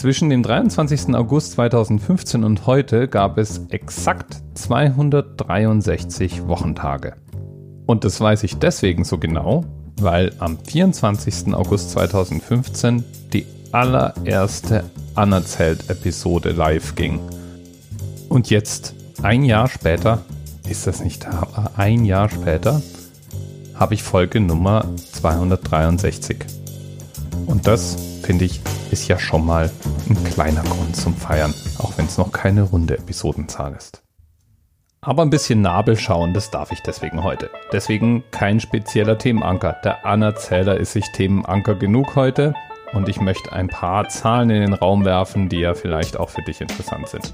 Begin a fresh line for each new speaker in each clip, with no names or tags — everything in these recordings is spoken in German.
Zwischen dem 23. August 2015 und heute gab es exakt 263 Wochentage. Und das weiß ich deswegen so genau, weil am 24. August 2015 die allererste Anerzählt-Episode live ging. Und jetzt, ein Jahr später, ist das nicht ein Jahr später, habe ich Folge Nummer 263. Und das, finde ich, ist ja schon mal ein kleiner Grund zum Feiern, auch wenn es noch keine runde Episodenzahl ist. Aber ein bisschen Nabel schauen, das darf ich deswegen heute. Deswegen kein spezieller Themenanker. Der Anerzähler ist sich Themenanker genug heute und ich möchte ein paar Zahlen in den Raum werfen, die ja vielleicht auch für dich interessant sind.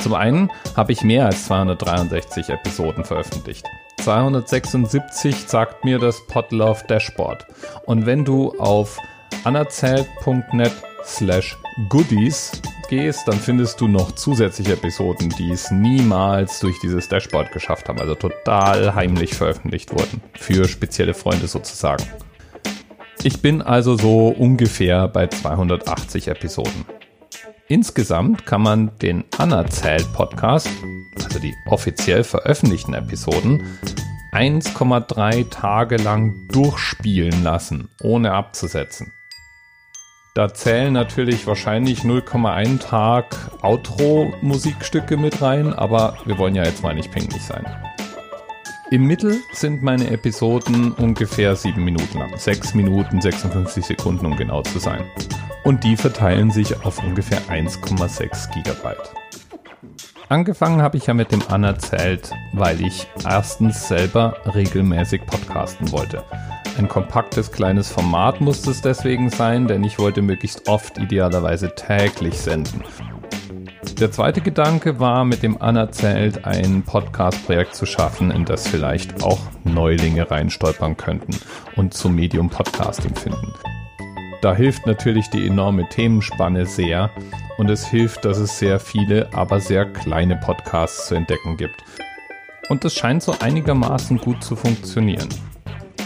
Zum einen habe ich mehr als 263 Episoden veröffentlicht. 276 sagt mir das Podlove Dashboard. Und wenn du auf anerzählt.net slash goodies gehst, dann findest du noch zusätzliche Episoden, die es niemals durch dieses Dashboard geschafft haben, also total heimlich veröffentlicht wurden. Für spezielle Freunde sozusagen. Ich bin also so ungefähr bei 280 Episoden. Insgesamt kann man den Anerzählt Podcast, also die offiziell veröffentlichten Episoden, 1,3 Tage lang durchspielen lassen, ohne abzusetzen. Da zählen natürlich wahrscheinlich 0,1 Tag Outro-Musikstücke mit rein, aber wir wollen ja jetzt mal nicht pingelig sein. Im Mittel sind meine Episoden ungefähr 7 Minuten lang. 6 Minuten 56 Sekunden, um genau zu sein. Und die verteilen sich auf ungefähr 1,6 Gigabyte. Angefangen habe ich ja mit dem Anerzählt, weil ich erstens selber regelmäßig podcasten wollte. Ein kompaktes kleines Format musste es deswegen sein, denn ich wollte möglichst oft, idealerweise täglich senden. Der zweite Gedanke war, mit dem Anerzählt ein Podcast-Projekt zu schaffen, in das vielleicht auch Neulinge reinstolpern könnten und zum Medium Podcasting finden. Da hilft natürlich die enorme Themenspanne sehr und es hilft, dass es sehr viele, aber sehr kleine Podcasts zu entdecken gibt. Und das scheint so einigermaßen gut zu funktionieren.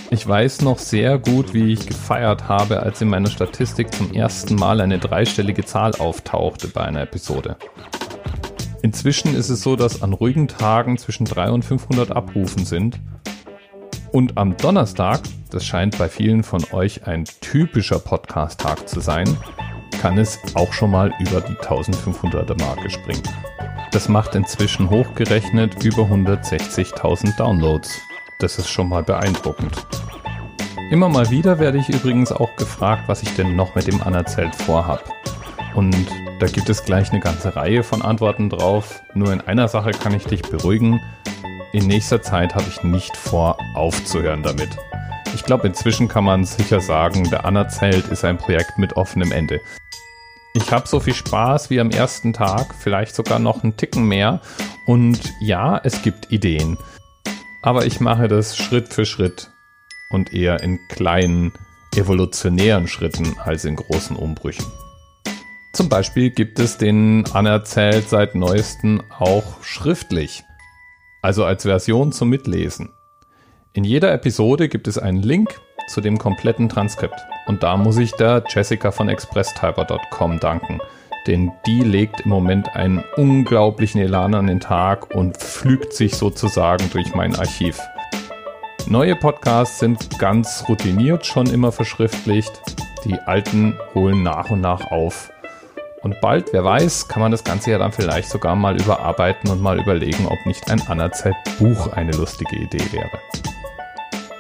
Ich weiß noch sehr gut, wie ich gefeiert habe, als in meiner Statistik zum ersten Mal eine dreistellige Zahl auftauchte bei einer Episode. Inzwischen ist es so, dass an ruhigen Tagen zwischen 300 und 500 Abrufen sind. Und am Donnerstag, das scheint bei vielen von euch ein typischer Podcast-Tag zu sein, kann es auch schon mal über die 1500er Marke springen. Das macht inzwischen hochgerechnet über 160.000 Downloads. Das ist schon mal beeindruckend. Immer mal wieder werde ich übrigens auch gefragt, was ich denn noch mit dem Anerzählt vorhab. Und da gibt es gleich eine ganze Reihe von Antworten drauf. Nur in einer Sache kann ich dich beruhigen. In nächster Zeit habe ich nicht vor, aufzuhören damit. Ich glaube, inzwischen kann man sicher sagen, der Anerzählt ist ein Projekt mit offenem Ende. Ich habe so viel Spaß wie am ersten Tag, vielleicht sogar noch einen Ticken mehr. Und ja, es gibt Ideen. Aber ich mache das Schritt für Schritt und eher in kleinen evolutionären Schritten als in großen Umbrüchen. Zum Beispiel gibt es den Anerzählt seit neuestem auch schriftlich, also als Version zum Mitlesen. In jeder Episode gibt es einen Link zu dem kompletten Transkript und da muss ich der Jessica von expresstyper.com danken, denn die legt im Moment einen unglaublichen Elan an den Tag und pflügt sich sozusagen durch mein Archiv. Neue Podcasts sind ganz routiniert schon immer verschriftlicht. Die alten holen nach und nach auf. Und bald, wer weiß, kann man das Ganze ja dann vielleicht sogar mal überarbeiten und mal überlegen, ob nicht ein Anerzeit-Buch eine lustige Idee wäre.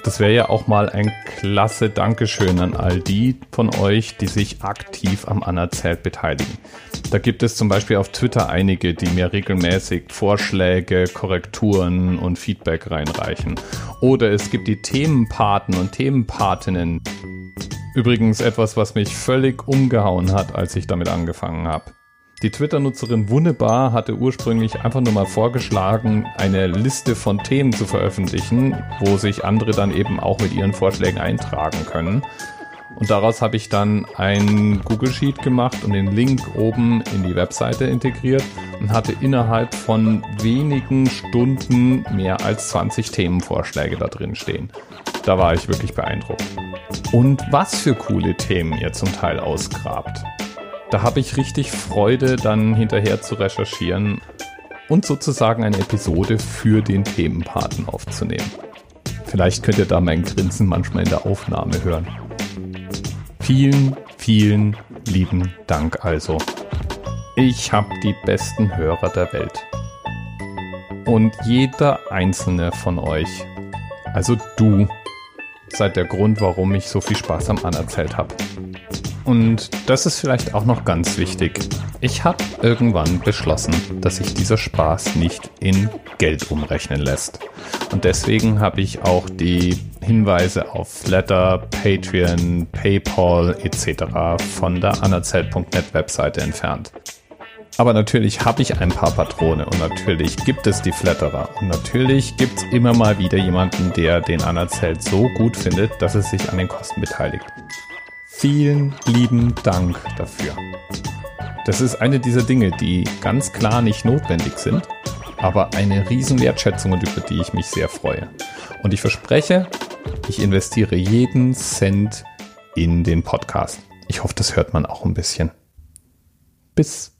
Das wäre ja auch mal ein klasse Dankeschön an all die von euch, die sich aktiv am Anerzählt beteiligen. Da gibt es zum Beispiel auf Twitter einige, die mir regelmäßig Vorschläge, Korrekturen und Feedback reinreichen. Oder es gibt die Themenpaten und Themenpatinnen. Übrigens etwas, was mich völlig umgehauen hat, als ich damit angefangen habe. Die Twitter-Nutzerin Wunnebar hatte ursprünglich einfach nur mal vorgeschlagen, eine Liste von Themen zu veröffentlichen, wo sich andere dann eben auch mit ihren Vorschlägen eintragen können. Und daraus habe ich dann ein Google Sheet gemacht und den Link oben in die Webseite integriert und hatte innerhalb von wenigen Stunden mehr als 20 Themenvorschläge da drin stehen. Da war ich wirklich beeindruckt. Und was für coole Themen ihr zum Teil ausgrabt. Da habe ich richtig Freude, dann hinterher zu recherchieren und sozusagen eine Episode für den Themenpaten aufzunehmen. Vielleicht könnt ihr da mein Grinsen manchmal in der Aufnahme hören. Vielen, vielen lieben Dank also. Ich habe die besten Hörer der Welt. Und jeder einzelne von euch, also du, seid der Grund, warum ich so viel Spaß am Anerzählt habe. Und das ist vielleicht auch noch ganz wichtig. Ich habe irgendwann beschlossen, dass sich dieser Spaß nicht in Geld umrechnen lässt. Und deswegen habe ich auch die Hinweise auf Flatter, Patreon, PayPal etc. von der anerzählt.net Webseite entfernt. Aber natürlich habe ich ein paar Patrone und natürlich gibt es die Flatterer und natürlich gibt es immer mal wieder jemanden, der den Anerzählt so gut findet, dass er sich an den Kosten beteiligt. Vielen lieben Dank dafür. Das ist eine dieser Dinge, die ganz klar nicht notwendig sind, aber eine riesen Wertschätzung und über die ich mich sehr freue. Und ich verspreche, ich investiere jeden Cent in den Podcast. Ich hoffe, das hört man auch ein bisschen. Bis